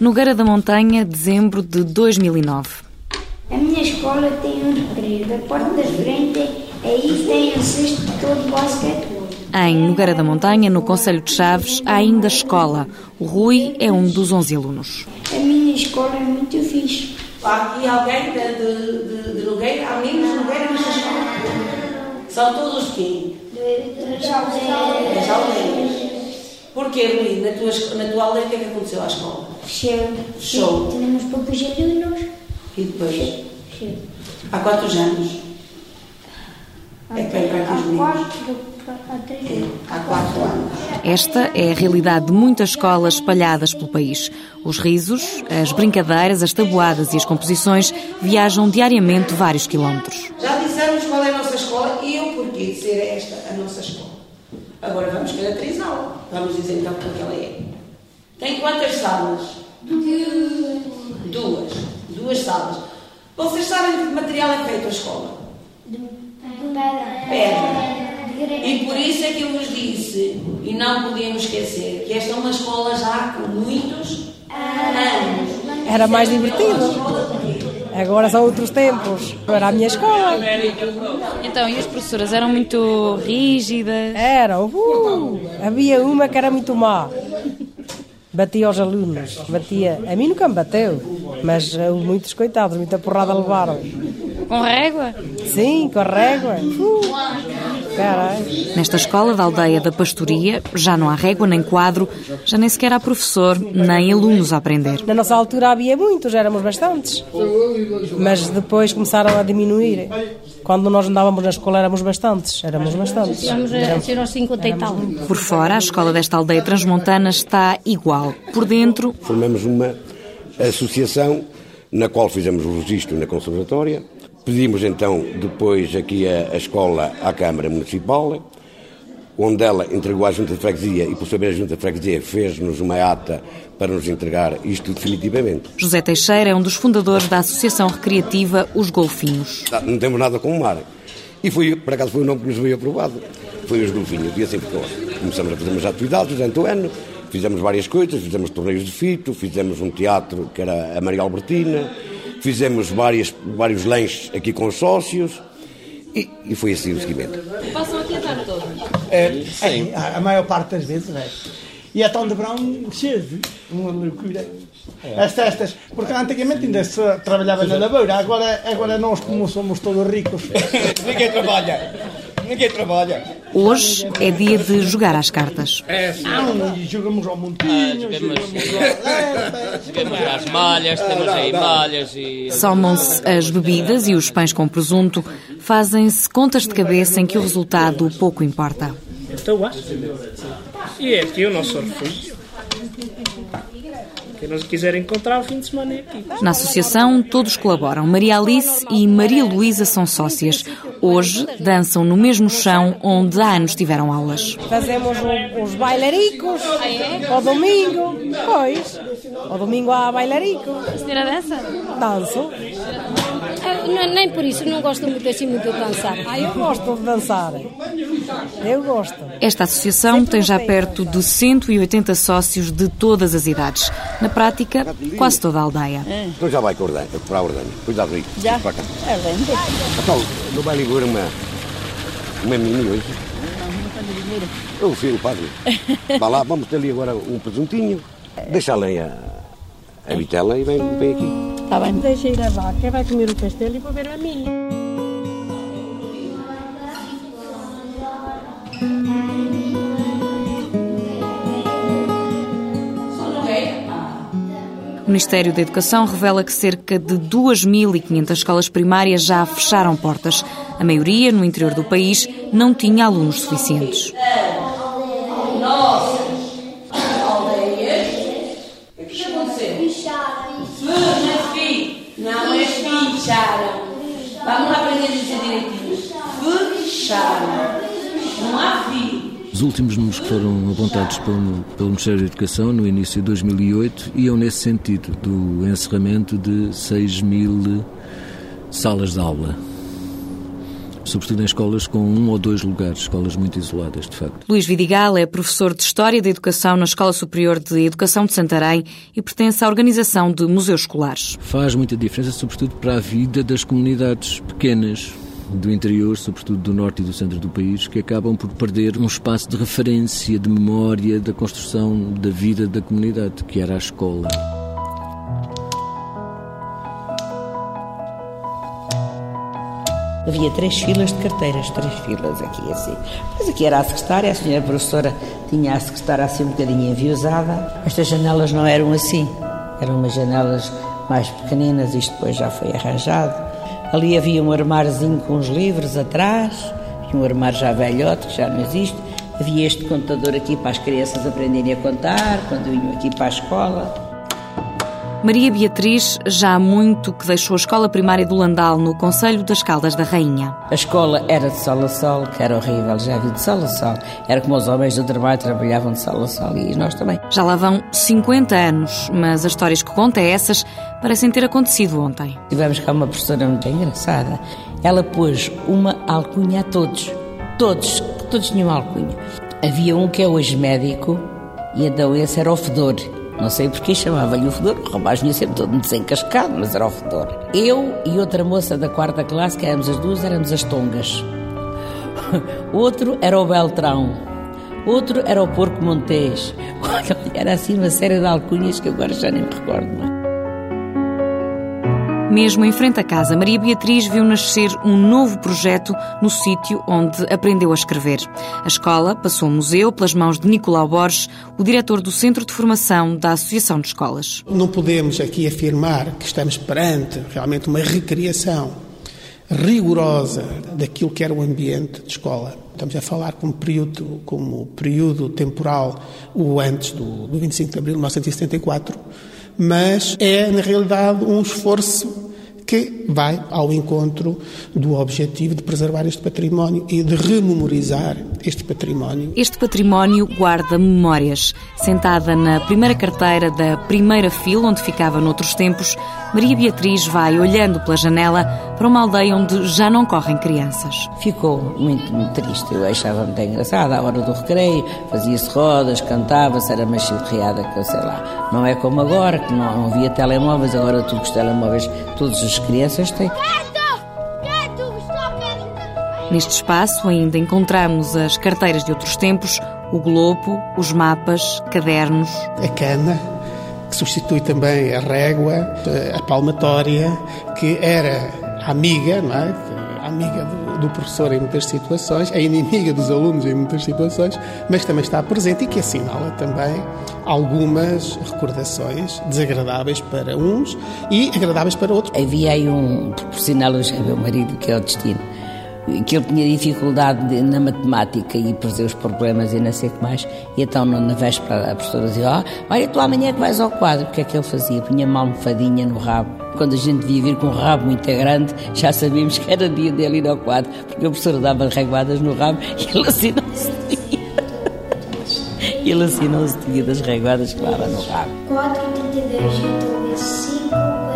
Nogueira da Montanha, dezembro de 2009. A minha escola tem um recreio. Da porta da frente, aí tem um cesto todo de basquetebol. Em Nogueira da Montanha, no Conselho de Chaves, há ainda escola. O Rui é um dos 11 alunos. A minha escola é muito fixe. Há aqui alguém de, de, de, de Nogueira? Há meninos de Nogueira nesta escola? São todos quem? Das aldeias. Porquê, Rui? Na tua, na tua aldeia, o que é que aconteceu à escola? Fechou. Fechou. Temos poucos alunos. E depois? Fechou. Há quantos anos? É que vem para aqui os Há meninos. quatro, há três anos. Há quatro anos. Esta é a realidade de muitas escolas espalhadas pelo país. Os risos, as brincadeiras, as tabuadas e as composições viajam diariamente vários quilómetros. Já dissemos qual é a nossa escola e o porquê de ser esta a nossa escola. Agora vamos caracterizá-la. Vamos dizer então como que ela é. Tem quantas salas? Duas. Duas salas. Vocês sabem de que material é feito a escola? Pedra. E por isso é que eu vos disse, e não podíamos esquecer, que esta é uma escola já com muitos anos. Era mais divertido. de? Agora são outros tempos. Era a minha escola. Então, e as professoras eram muito rígidas? Era. Uh, havia uma que era muito má. Batia aos alunos. Batia. A mim nunca me bateu. Mas muitos coitados, muita porrada levaram. Com régua? Sim, com régua. Uh, caralho. Nesta escola da aldeia da Pastoria já não há régua nem quadro, já nem sequer há professor, nem alunos a aprender. Na nossa altura havia muitos, éramos bastantes. Mas depois começaram a diminuir. Quando nós andávamos na escola éramos bastantes. Éramos bastantes. Aos 50 e tal. Por fora, a escola desta aldeia transmontana está igual. Por dentro, Formamos uma associação na qual fizemos o registro na conservatória. Pedimos então depois aqui a, a escola à Câmara Municipal, onde ela entregou à Junta de Freguesia e por saber a Junta de Freguesia fez-nos uma ata para nos entregar isto definitivamente. José Teixeira é um dos fundadores da Associação Recreativa Os Golfinhos. Tá, Não temos nada com o mar. E foi, por acaso foi o nome que nos veio aprovado. Foi os golfinhos. E assim ficou. Começamos a fazer umas atividades durante o ano. Fizemos várias coisas. Fizemos torneios de fito. Fizemos um teatro que era a Maria Albertina. Fizemos várias, vários lanches aqui com os sócios. E, e foi assim o seguimento. Passam aqui a tarde toda. É, Sim. A, a maior parte das vezes é. E a Tom de Brown cheio, uma loucura. As festas, porque antigamente ainda se trabalhava na lavoura, agora, agora nós, como somos todos ricos, ninguém trabalha. Ninguém trabalha. Hoje é dia de jogar às cartas. Não, e jogamos ao montinho, jogamos ao Temos as malhas, temos aí malhas e. Somam-se as bebidas e os pães com presunto. Fazem-se contas de cabeça em que o resultado pouco importa. Então acho. E é aqui o nosso refúgio. Quem nos quiser encontrar o fim de semana é aqui. Na associação, todos colaboram. Maria Alice e Maria Luísa são sócias. Hoje dançam no mesmo chão onde há anos tiveram aulas. Fazemos os bailaricos ao domingo. Pois, ao domingo há bailarico. A senhora dança? Danço. Não- nem por isso, não gosto muito assim muito de dançar. Ah, eu gosto de dançar. Eu gosto. Esta associação tem já perto de 180 sócios de todas as idades. Na prática, quase toda a aldeia. Então já vai com a ordenha, para a ordenha. Cuidado, Rico. Já? Para cá. É bem. Então, não vai ligar uma, uma mini hoje? Eu filho, padre. Vá lá, vamos ter ali agora um presuntinho. Deixa a, a vitela e vem, vem aqui. Está bem. Deixa ir a vaca, vai comer o castelo e vou ver a minha. O Ministério da Educação revela que cerca de 2.500 escolas primárias já fecharam portas. A maioria, no interior do país, não tinha alunos suficientes. Nossas aldeias. O que aconteceu? Não é fi. Não é ficharam. Vamos lá aprender a dizer direitinho. Fecharam. Não. Os últimos números que foram apontados pelo, pelo Ministério da Educação no início de 2008 iam nesse sentido, do encerramento de 6 mil salas de aula. sobretudo em escolas com um ou dois lugares, escolas muito isoladas, de facto. Luís Vidigal é professor de História da Educação na Escola Superior de Educação de Santarém e pertence à organização de museus escolares. Faz muita diferença, sobretudo para a vida das comunidades pequenas, do interior, sobretudo do norte e do centro do país, que acabam por perder um espaço de referência, de memória da construção da vida da comunidade, que era a escola. Havia três filas de carteiras, três filas aqui assim. Mas aqui era a secretária, a senhora professora tinha a secretária assim um bocadinho enviosada. Estas janelas não eram assim, eram umas janelas mais pequeninas, isto depois já foi arranjado. Ali havia um armáriozinho com os livros atrás, e um armário já velhote, que já não existe. Havia este contador aqui para as crianças aprenderem a contar, quando vinham aqui para a escola. Maria Beatriz já há muito que deixou a escola primária do Landal, no Conselho das Caldas da Rainha. A escola era de sol a sol, que era horrível, já vi de sol a sol. Era como os homens do trabalho trabalhavam de sol a sol e nós também. Já lá vão 50 anos, mas as histórias que conta essas parecem ter acontecido ontem. Tivemos cá uma professora muito engraçada. Ela pôs uma alcunha a todos. Todos, todos tinham alcunha. Havia um que é hoje médico e então esse era o fedor. Não sei porque chamava-lhe o fedor, o rapaz vinha sempre todo desencascado, mas era o fedor. Eu e outra moça da quarta classe, que éramos as duas, éramos as tongas. Outro era o Beltrão. Outro era o Porco Montes. Era assim uma série de alcunhas que agora já nem me recordo. Mesmo em frente à casa, Maria Beatriz viu nascer um novo projeto no sítio onde aprendeu a escrever. A escola passou ao museu pelas mãos de Nicolau Borges, o diretor do Centro de Formação da Associação de Escolas. Não podemos aqui afirmar que estamos perante realmente uma recriação rigorosa daquilo que era o ambiente de escola. Estamos a falar como período, como período temporal o antes do, do 25 de abril de 1974 mas é, na realidade, um esforço que vai ao encontro do objetivo de preservar este património e de rememorizar este património. Este património guarda memórias. Sentada na primeira carteira da primeira fila, onde ficava noutros tempos, Maria Beatriz vai olhando pela janela para uma aldeia onde já não correm crianças. Ficou muito, muito triste. Eu achava muito engraçado. À hora do recreio, fazia-se rodas, cantava-se, era mais chilreada que eu sei lá. Não é como agora, que não, não havia telemóveis, agora tudo os telemóveis, todas as crianças têm. Neste espaço ainda encontramos as carteiras de outros tempos, o globo, os mapas, cadernos. A cana, que substitui também a régua, a palmatória, que era amiga, não é? amiga do, do, professor em muitas situações, é inimiga dos alunos em muitas situações, mas também está presente e que assinala também algumas recordações desagradáveis para uns e agradáveis para outros. Havia aí um, sinal, eu já meu marido, que é o destino que ele tinha dificuldade na matemática e fazer os problemas e não sei o que mais. E então, na véspera, a professora dizia: oh, Olha, tu amanhã que vais ao quadro. O que é que ele fazia? Punha uma almofadinha no rabo. Quando a gente devia vir com um rabo muito grande, já sabíamos que era dia dele ir ao quadro, porque a professora dava reguadas no rabo e ele assim não se tinha. ele assim não se tinha das reguadas que dava no rabo. 4, 32, 5,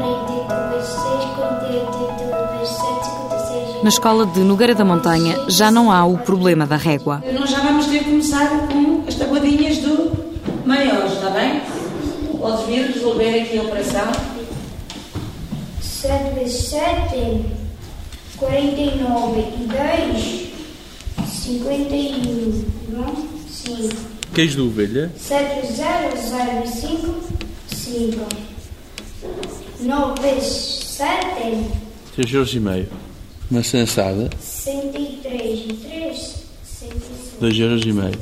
Na escola de Nogueira da Montanha já não há o problema da régua. Nós já vamos ter que começar com as tabuadinhas do maior, está bem? Podes vir resolver aqui a operação. 7 vezes 7, 49 e 2, 51, não? 5. Queijo de ovelha. 7 vezes 0, 0 vezes 5, 5. 9 vezes 7, 3 euros e meio. Uma sensada. 103 e 3, 106. 2 euros e meio.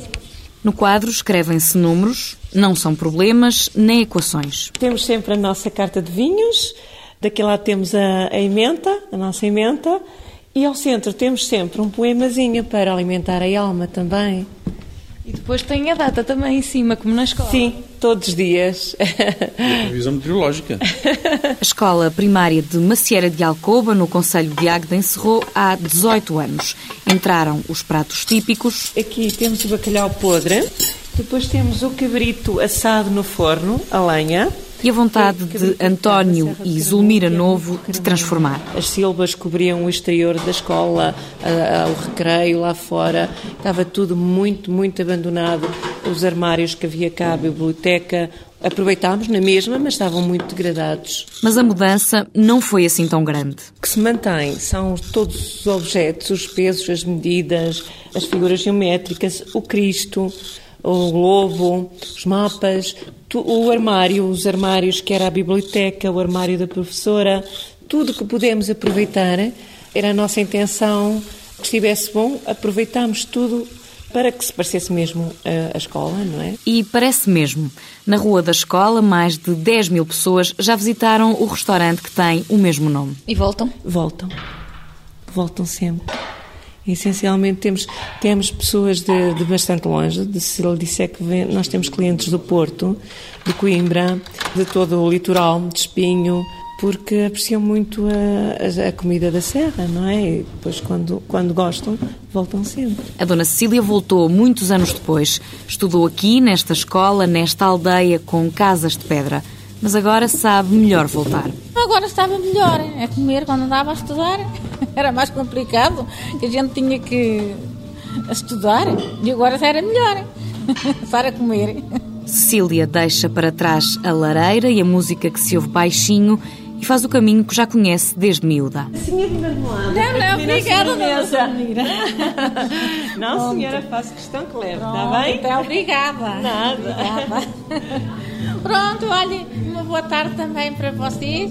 No quadro escrevem-se números, não são problemas nem equações. Temos sempre a nossa carta de vinhos, daqui lá temos a, a emenda, a nossa emenda, e ao centro temos sempre um poemazinho para alimentar a alma também. E depois tem a data também em cima, como na escola. Sim, todos os dias. E a revisão meteorológica. A escola primária de Macieira de Alcoba, no Conselho de Águeda, encerrou há 18 anos. Entraram os pratos típicos. Aqui temos o bacalhau podre, depois temos o cabrito assado no forno, a lenha, e a vontade de António e Zulmira Novo de transformar. As silvas cobriam o exterior da escola, o recreio lá fora, estava tudo muito, muito abandonado. Os armários que havia cá, a biblioteca, aproveitámos na mesma, mas estavam muito degradados. Mas a mudança não foi assim tão grande. O que se mantém são todos os objetos, os pesos, as medidas, as figuras geométricas, o Cristo, o globo, os mapas, o armário, os armários que era a biblioteca, o armário da professora, tudo que pudemos aproveitar, era a nossa intenção que estivesse bom, aproveitámos tudo para que se parecesse mesmo a, a, escola, não é? E parece mesmo. Na rua da escola, mais de 10 mil pessoas já visitaram o restaurante que tem o mesmo nome. E voltam? Voltam. Voltam sempre. Essencialmente temos, temos pessoas de, de bastante longe, de, se ele disser que vem, nós temos clientes do Porto, de Coimbra, de todo o litoral, de Espinho, porque apreciam muito a, a, comida da serra, não é? E depois, quando, quando gostam, voltam sempre. A dona Cecília voltou muitos anos depois. Estudou aqui, nesta escola, nesta aldeia com casas de pedra. Mas agora sabe melhor voltar. Agora estava melhor a comer quando andava a estudar. Era mais complicado, que a gente tinha que estudar e agora era melhor estar a comer. Cecília deixa para trás a lareira e a música que se ouve baixinho e faz o caminho que já conhece desde miúda. Senhora Marmoada. Não, não, obrigada, dona Não, senhora, faço questão que leve, está bem? Até obrigada. Nada. Obrigada. Pronto, olha, uma boa tarde também para vocês.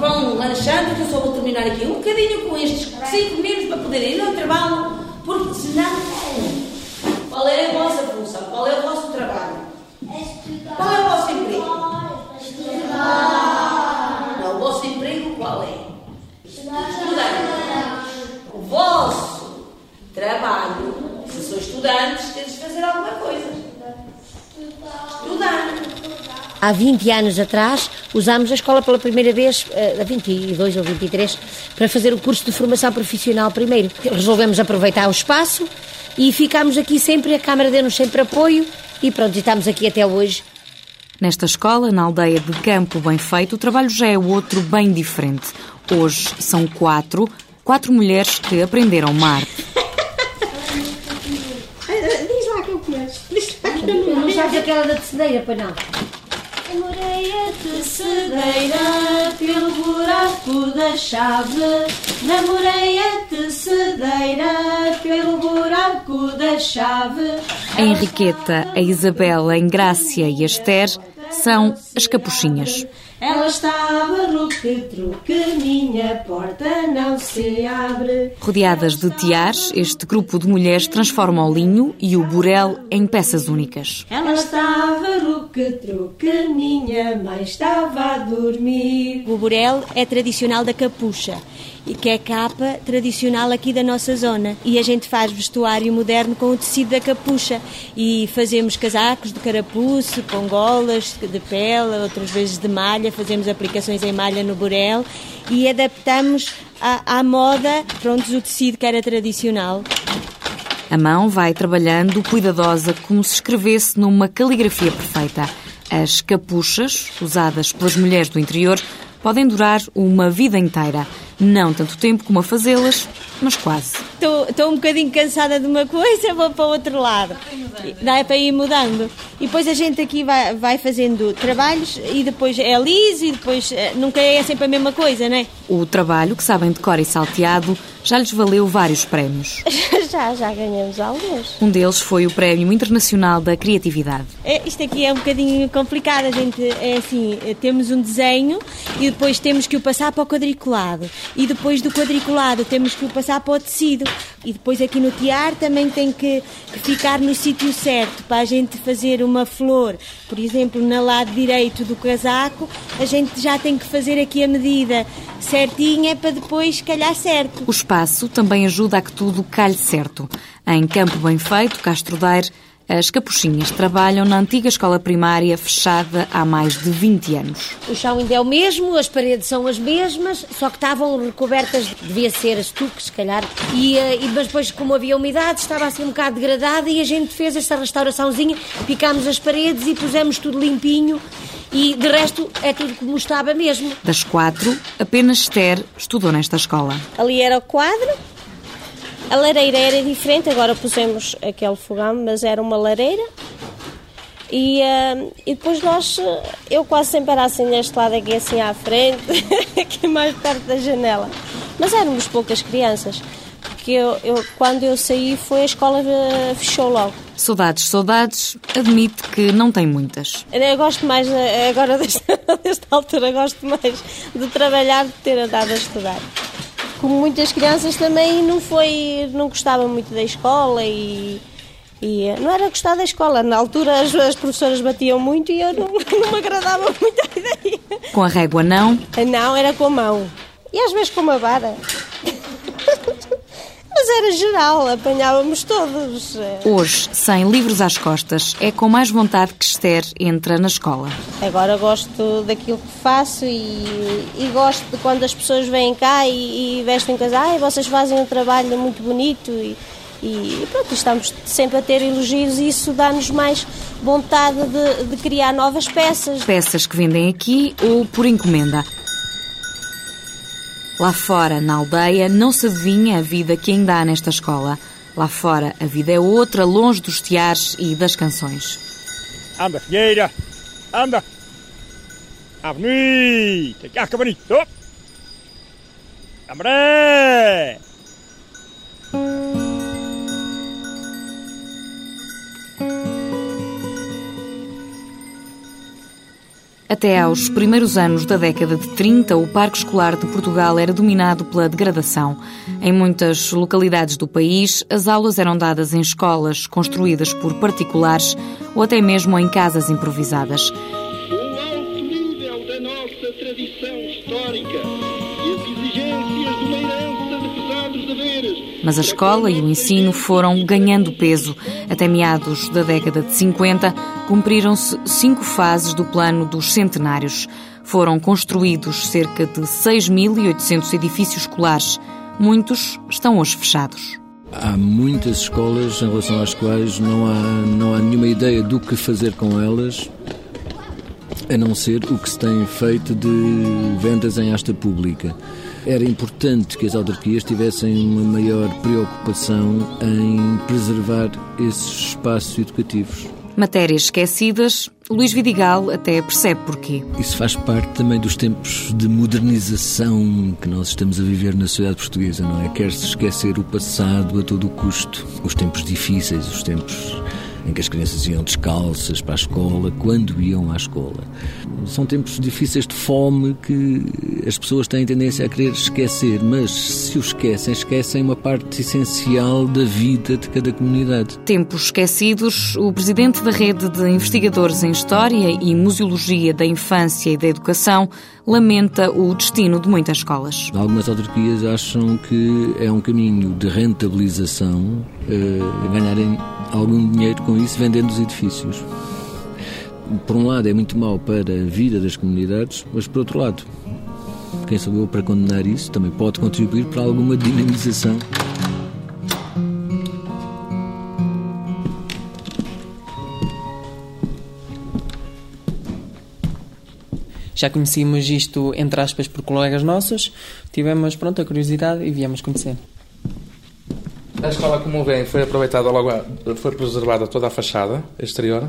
Vão lanchando, que eu só vou terminar aqui um bocadinho com estes cinco minutos para poderem ir ao intervalo, porque senão. Qual é a vossa função? Qual é o vosso trabalho? Qual é o vosso emprego? Não, o vosso emprego qual é? Estudante. O vosso trabalho, se são estudantes, tens de fazer alguma coisa. Estudar. Há 20 anos atrás, usámos a escola pela primeira vez, há 22 ou 23, para fazer o curso de formação profissional primeiro. Resolvemos aproveitar o espaço e ficámos aqui sempre, a Câmara deu-nos sempre apoio e pronto, estamos aqui até hoje. Nesta escola, na aldeia de Campo Bem Feito, o trabalho já é outro bem diferente. Hoje são quatro, quatro mulheres que aprenderam mar. Diz lá que eu conheço. Não sabes aquela da tecedeira, para não? Namorei a tecedeira pelo buraco da chave. Namorei a tecedeira pelo buraco da chave. A Henriqueta, a Isabela, a Engrácia e a Esther são as capuchinhas. Ela estava truque, minha porta não se abre. Rodeadas de tiares, este grupo de mulheres transforma o linho e o burel em peças únicas. Ela estava truque, minha mãe estava a dormir. O burel é tradicional da capucha que é capa tradicional aqui da nossa zona. E a gente faz vestuário moderno com o tecido da capucha e fazemos casacos de carapuço, com golas de pele, outras vezes de malha, fazemos aplicações em malha no burel e adaptamos à, à moda, pronto, o tecido que era tradicional. A mão vai trabalhando cuidadosa como se escrevesse numa caligrafia perfeita. As capuchas, usadas pelas mulheres do interior, podem durar uma vida inteira. Não tanto tempo como a fazê-las, mas quase. Estou um bocadinho cansada de uma coisa, vou para o outro lado. Dá é para ir mudando. E depois a gente aqui vai, vai fazendo trabalhos e depois é liso e depois eh, nunca é sempre a mesma coisa, não é? O trabalho, que sabem de cor e salteado, já lhes valeu vários prémios. já, já ganhamos alguns. Um deles foi o Prémio Internacional da Criatividade. É, isto aqui é um bocadinho complicado. A gente, é assim, temos um desenho e depois temos que o passar para o quadriculado. E depois do quadriculado temos que o passar para o tecido. E depois aqui no tiar também tem que, ficar no sítio certo para a gente fazer uma flor. Por exemplo, no lado direito do casaco, a gente já tem que fazer aqui a medida certinha para depois calhar certo. O espaço também ajuda a que tudo calhe certo. Em Campo Bem Feito, Castro Daire, As capuchinhas trabalham na antiga escola primária fechada há mais de 20 anos. O chão ainda é o mesmo, as paredes são as mesmas, só que estavam recobertas, devia ser estuque, se calhar, e, eh, e, mas depois, como havia umidade, estava assim um bocado degradada e a gente fez essa restauraçãozinha, picámos as paredes e pusemos tudo limpinho e de resto é tudo como estava mesmo. Das quatro, apenas Esther estudou nesta escola. Ali era o quadro, a lareira era diferente, agora pusemos aquele fogão, mas era uma lareira. E, uh, e depois nós, eu quase sempre era assim neste lado aqui assim à frente, aqui mais perto da janela. Mas éramos poucas crianças, porque eu, eu, quando eu saí foi a escola uh, fechou logo. Saudades, saudades, admite que não tem muitas. Eu gosto mais, agora desta, desta altura, gosto mais de trabalhar do que ter andado a estudar como muitas crianças também não foi, não gostava muito da escola e, e não era gostar da escola. Na altura as, as professoras batiam muito e eu não, não me agradava muito a ideia. Com a régua não? Não, era com a mão. E às vezes com uma vara. Mas era geral, apanhávamos todos. Hoje, sem livros às costas, é com mais vontade que Esther entra na escola. Agora gosto daquilo que faço e, e gosto de quando as pessoas vêm cá e, e vestem casais, vocês fazem um trabalho muito bonito e, e pronto, estamos sempre a ter elogios e isso dá-nos mais vontade de, de criar novas peças. Peças que vendem aqui ou por encomenda. Lá fora, na aldeia, não se adivinha a vida que ainda há nesta escola. Lá fora, a vida é outra, longe dos tiares e das canções. Anda, filheira! Anda! Ah, bonito! Ah, que bonito! Amoré! Até aos primeiros anos da década de 30, o Parque Escolar de Portugal era dominado pela degradação. Em muitas localidades do país, as aulas eram dadas em escolas construídas por particulares ou até mesmo em casas improvisadas. Mas a escola e o ensino foram ganhando peso. Até meados da década de 50, cumpriram-se cinco fases do plano dos centenários. Foram construídos cerca de 6.800 edifícios escolares. Muitos estão hoje fechados. Há muitas escolas em relação às quais não há, não há nenhuma ideia do que fazer com elas, a não ser o que se tem feito de vendas em asta pública. Era importante que as autarquias tivessem uma maior preocupação em preservar esses espaços educativos. Matérias esquecidas, Luís Vidigal até percebe porquê. Isso faz parte também dos tempos de modernização que nós estamos a viver na sociedade portuguesa, não é? Quer-se esquecer o passado a todo o custo, os tempos difíceis, os tempos em que as crianças iam descalças para a escola, quando iam à escola. São tempos difíceis de fome que as pessoas têm tendência a querer esquecer, mas se o esquecem, esquecem uma parte essencial da vida de cada comunidade. Tempos esquecidos, o presidente da rede de investigadores em História e Museologia da Infância e da Educação lamenta o destino de muitas escolas. Algumas autarquias acham que é um caminho de rentabilização uh, ganharem algum dinheiro com isso vendendo os edifícios. Por um lado é muito mau para a vida das comunidades, mas por outro lado, quem sou eu para condenar isso também pode contribuir para alguma dinamização. Já conhecíamos isto, entre aspas, por colegas nossos, tivemos, pronto, a curiosidade e viemos conhecer. A escola, como vem, foi aproveitada logo, foi preservada toda a fachada exterior.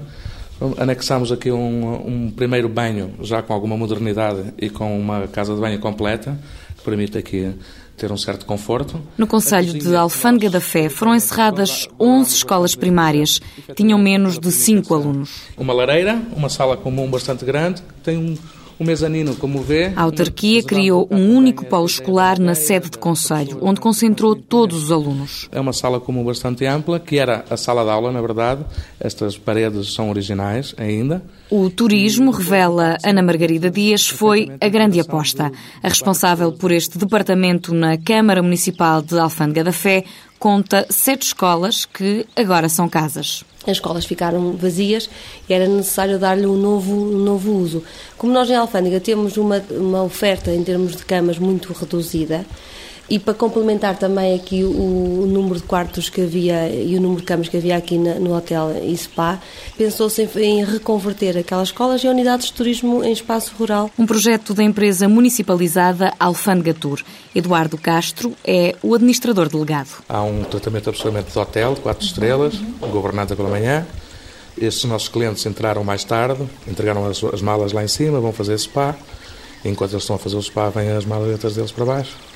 Anexamos aqui um, um, primeiro banho, já com alguma modernidade e com uma casa de banho completa, que permite aqui ter um certo conforto. No Conselho de Alfândega da Fé foram encerradas 11 escolas primárias. Tinham menos de 5 alunos. Uma lareira, uma sala comum bastante grande, tem um o mezanino, como vê. A autarquia criou um único polo escolar na sede de Conselho, onde concentrou todos os alunos. É uma sala comum bastante ampla, que era a sala de aula, na verdade. Estas paredes são originais ainda. O turismo, revela Ana Margarida Dias, foi a grande aposta. A responsável por este departamento na Câmara Municipal de Alfândega da Fé conta sete escolas que agora são casas. As escolas ficaram vazias e era necessário dar-lhe um novo, um novo uso. Como nós em Alfândega temos uma, uma oferta em termos de camas muito reduzida, e para complementar também aqui o, o, número de quartos que havia e o número de camas que havia aqui na, no hotel e spa, pensou-se em, em, reconverter aquelas escolas em unidades de turismo em espaço rural. Um projeto da empresa municipalizada Alfândega Tour. Eduardo Castro é o administrador delegado. Há um tratamento absolutamente de hotel, quatro estrelas, governado pela manhã. Estes nossos clientes entraram mais tarde, entregaram as, as malas lá em cima, vão fazer spa. Enquanto eles estão a fazer o spa, vêm as maletas deles para baixo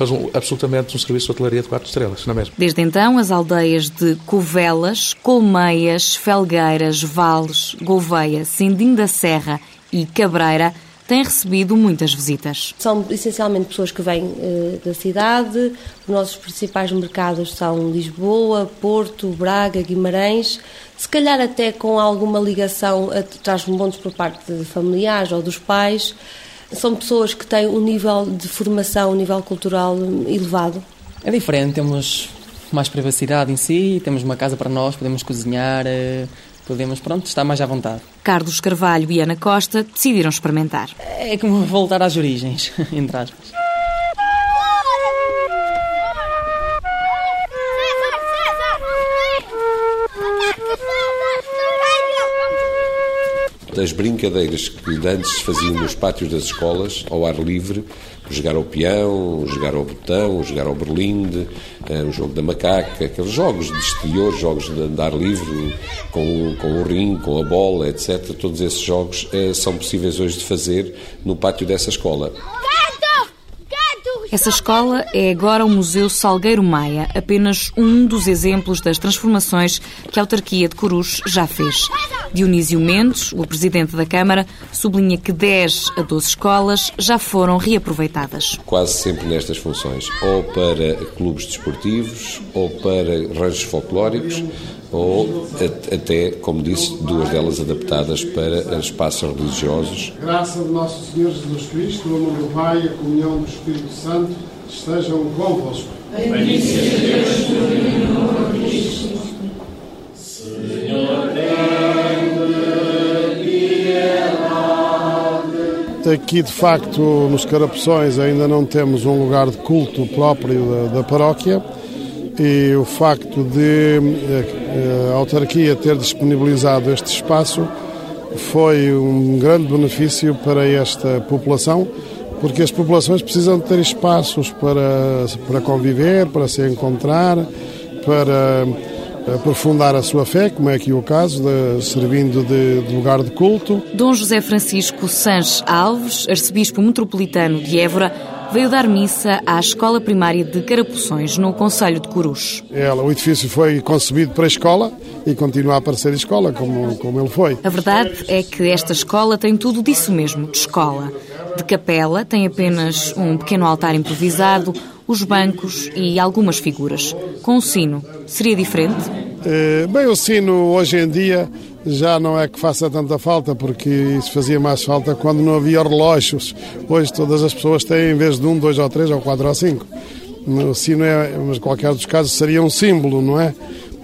mas um, absolutamente um serviço de hotelaria de quatro estrelas, não é mesmo? Desde então, as aldeias de Covelas, Colmeias, Felgueiras, Vales, Gouveia, Sindim da Serra e Cabreira têm recebido muitas visitas. São essencialmente pessoas que vêm uh, da cidade, os nossos principais mercados são Lisboa, Porto, Braga, Guimarães, se calhar até com alguma ligação, traz montes por parte de familiares ou dos pais, são pessoas que têm um nível de formação, um nível cultural elevado? É diferente, temos mais privacidade em si, temos uma casa para nós, podemos cozinhar, eh, podemos, pronto, estar mais à vontade. Carlos Carvalho e Ana Costa decidiram experimentar. É como voltar às origens, entre aspas. Das brincadeiras que antes faziam nos pátios das escolas, ao ar livre, jogar ao peão, jogar ao botão, jogar ao berlinde, uh, o jogo da macaca, aqueles jogos de exterior, jogos de andar livre, com, com o rim, com a bola, etc. Todos esses jogos uh, são possíveis hoje de fazer no pátio dessa escola. Essa escola é agora o Museu Salgueiro Maia, apenas um dos exemplos das transformações que a autarquia de Corus já fez. Dionísio Mendes, o presidente da Câmara, sublinha que 10 a 12 escolas já foram reaproveitadas. Quase sempre nestas funções, ou para clubes desportivos, ou para ranchos folclóricos, ou até, como disse, duas delas adaptadas para espaços religiosos. Graça de nosso Senhor Jesus Cristo, o amor do Pai e a comunhão do Espírito Santo estejam convosco. Bendito Deus por Cristo. Senhor, Aqui, de facto, nos Carapuções ainda não temos um lugar de culto próprio da, da paróquia e o facto de eh, a autarquia ter disponibilizado este espaço foi um grande benefício para esta população, porque as populações precisam de ter espaços para, para conviver, para se encontrar, para aprofundar a sua fé, como é aqui o caso, de, servindo de, de, lugar de culto. Dom José Francisco Sanches Alves, arcebispo metropolitano de Évora, veio dar missa à escola primária de Carapuções, no Conselho de Corus. Ela, o edifício foi concebido para a escola e continua a aparecer escola, como, como ele foi. A verdade é que esta escola tem tudo disso mesmo, de escola. De capela, tem apenas um pequeno altar improvisado, os bancos e algumas figuras. Com o sino, seria diferente? Eh, bem, o sino hoje em dia já não é que faça tanta falta, porque isso fazia mais falta quando não havia relógios. Hoje todas as pessoas têm, em vez de um, dois ou três, ou quatro ou cinco. O sino é, mas qualquer dos casos seria um símbolo, não é?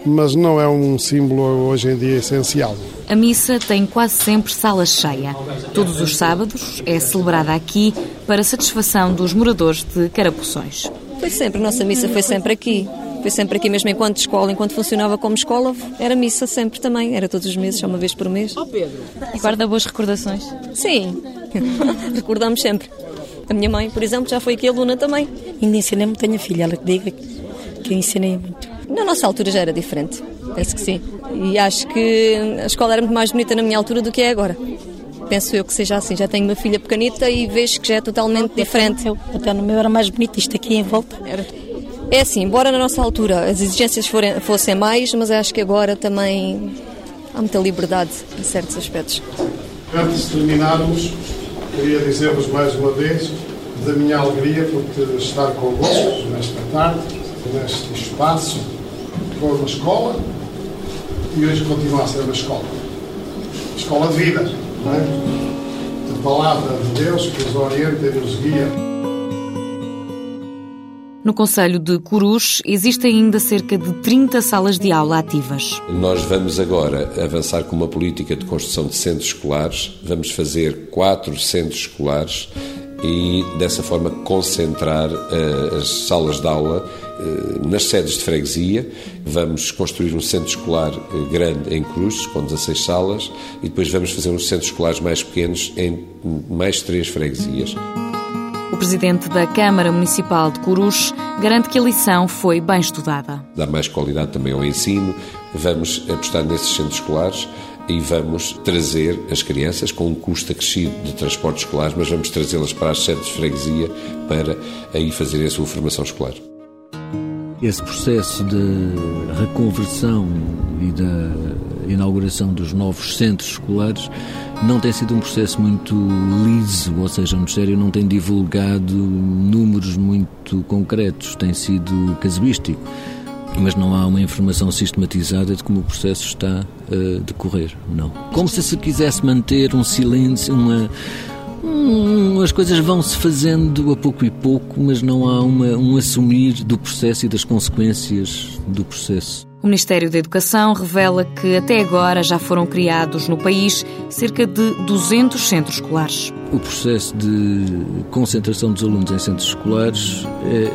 Mas não é um símbolo hoje em dia essencial. A missa tem quase sempre sala cheia. Todos os sábados é celebrada aqui para satisfação dos moradores de Carapuções. Foi sempre, a nossa missa foi sempre aqui. Foi sempre aqui mesmo enquanto escola, enquanto funcionava como escola, era missa sempre também, era todos os meses, só uma vez por mês. Oh Pedro! E guarda boas recordações? Sim, recordamos sempre. A minha mãe, por exemplo, já foi aqui aluna também. Ainda ensinei muito a minha filha, ela que diga que eu ensinei muito. Na nossa altura já era diferente, penso que sim. E acho que a escola era muito mais bonita na minha altura do que é agora. Penso eu que seja assim. Já tenho uma filha pequenita e vejo que já é totalmente diferente. Até no meu era mais bonito, isto aqui em volta. Era. É assim, embora na nossa altura as exigências forem, fossem mais, mas acho que agora também há muita liberdade em certos aspectos. Antes de terminarmos, queria dizer-vos mais uma vez da minha alegria por estar convosco nesta tarde, neste espaço, foi uma escola e hoje continua a ser uma escola. Escola de vida, não é? A palavra de Deus que nos orienta e nos guia. No Conselho de Corus existem ainda cerca de 30 salas de aula ativas. Nós vamos agora avançar com uma política de construção de centros escolares. Vamos fazer quatro centros escolares e dessa forma concentrar uh, as salas de aula uh, nas sedes de freguesia. Vamos construir um centro escolar uh, grande em Cruz, com 16 salas, e depois vamos fazer uns centros escolares mais pequenos em mais três freguesias. O presidente da Câmara Municipal de Corus garante que a lição foi bem estudada. Dá mais qualidade também ao ensino. Vamos apostar nesses centros escolares e vamos trazer as crianças com um custo acrescido de transportes escolares, mas vamos trazê-las para as sedes de freguesia para aí fazerem a sua formação escolar. Esse processo de reconversão e da inauguração dos novos centros escolares não tem sido um processo muito liso, ou seja, o Ministério não tem divulgado números muito concretos, tem sido casuístico, mas não há uma informação sistematizada de como o processo está a decorrer, não. Como se se quisesse manter um silêncio, uma Hum, as coisas vão-se fazendo a pouco e pouco, mas não há uma, um assumir do processo e das consequências do processo. O Ministério da Educação revela que até agora já foram criados no país cerca de 200 centros escolares. O processo de concentração dos alunos em centros escolares é,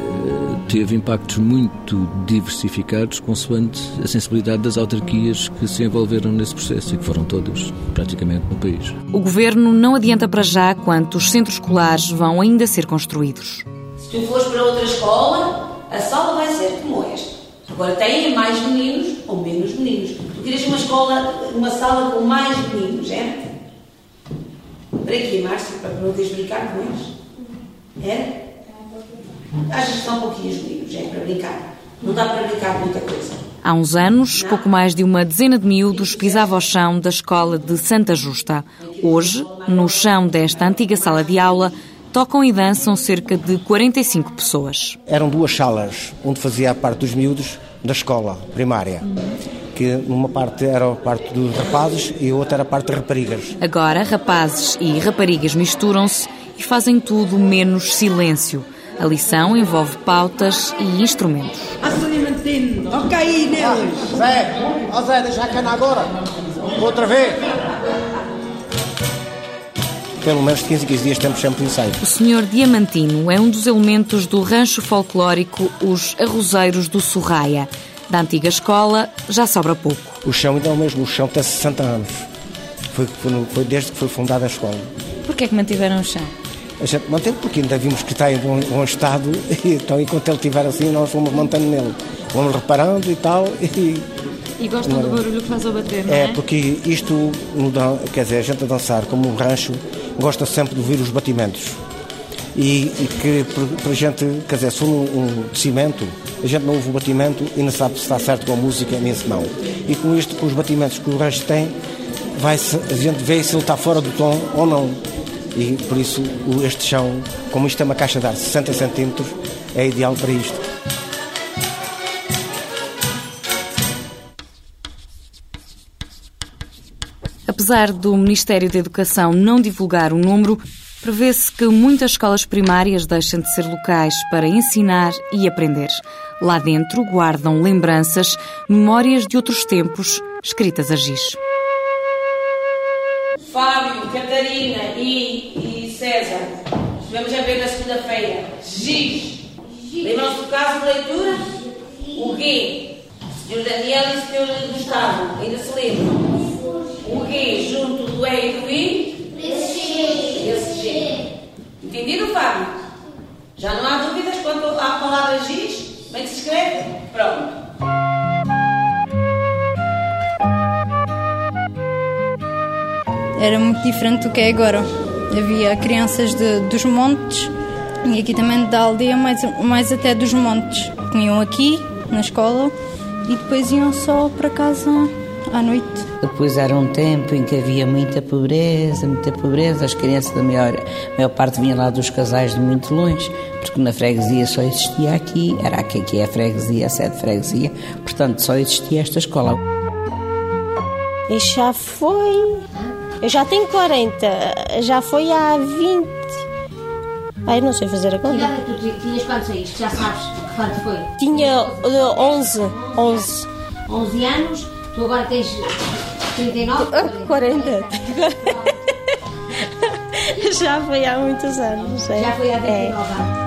teve impactos muito diversificados consoante a sensibilidade das autarquias que se envolveram nesse processo e que foram todas praticamente no país. O governo não adianta para já quantos centros escolares vão ainda ser construídos. Se tu fores para outra escola, a sala vai ser como esta. Agora, tem mais meninos ou menos meninos. Tu querias uma escola, uma sala com mais meninos, é? Para quê, Márcio? Para poderes brincar com eles? É? Achas que são pouquinhos meninos, é? Para brincar. Não dá para brincar muita coisa. Há uns anos, pouco mais de uma dezena de miúdos pisava o chão da escola de Santa Justa. Hoje, no chão desta antiga sala de aula, tocam e dançam cerca de 45 pessoas. Eram duas salas, onde fazia a parte dos miúdos da escola primária. Que numa parte era a parte dos rapazes e a outra era a parte de raparigas. Agora, rapazes e raparigas misturam-se e fazem tudo menos silêncio. A lição envolve pautas e instrumentos. Ok, neles. Zé, ó Zé, deixa a cana agora. Outra vez pelo menos de 15 em 15 dias temos sempre ensaio. O Senhor Diamantino é um dos elementos do rancho folclórico Os Arrozeiros do Sorraia. Da antiga escola já sobra pouco. O chão ainda é o mesmo, o chão tem 60 anos. Foi, foi, foi desde que foi fundada a escola. Porquê é que mantiveram o chão? A gente mantém porque ainda vimos que está em bom, bom estado e então enquanto ele estiver assim nós vamos mantendo nele. Vamos reparando e tal e e gostam do barulho que faz ao bater, não é? É, porque isto, quer dizer, a gente a dançar como um rancho, gosta sempre de ouvir os batimentos. E, e que para a gente, quer dizer, se for um, um cimento, a gente não ouve o batimento e não sabe se está certo com a música, nem se não. E com isto, com os batimentos que o rancho tem, vai a gente vê se ele está fora do tom ou não. E por isso este chão, como isto é uma caixa de ar de 60 centímetros, é ideal para isto. Apesar do Ministério da Educação não divulgar o número, prevê-se que muitas escolas primárias deixem de ser locais para ensinar e aprender. Lá dentro guardam lembranças, memórias de outros tempos, escritas a giz. Fábio, Catarina e, e César, estivemos a ver na segunda-feira. Giz. Lembram-se do caso de leitura? O quê? Senhor Daniel e Senhor Gustavo, ainda se lembram? Junto do E e do I? G. Entendido, Fábio? Já não há dúvidas quanto à palavra giz? Como é que se escreve? Pronto. Era muito diferente do que é agora. Havia crianças de, dos montes e aqui também da aldeia, mais, mais até dos montes. Vinham aqui, na escola, e depois iam só para casa à noite. Depois era um tempo em que havia muita pobreza, muita pobreza. As crianças, da maior, a maior parte vinha lá dos casais de muito longe, porque na freguesia só existia aqui, era aqui, aqui é a freguesia, a sede freguesia, portanto só existia esta escola. E já foi. Eu já tenho 40, já foi há 20. Ai, não sei fazer a conta. Tu tinhas quantos aí? Já sabes? Quanto foi? Tinha uh, 11. 11. 11 anos, tu agora tens 39? 40. Já foi há muitos anos. é. Já foi há 29 É. anos.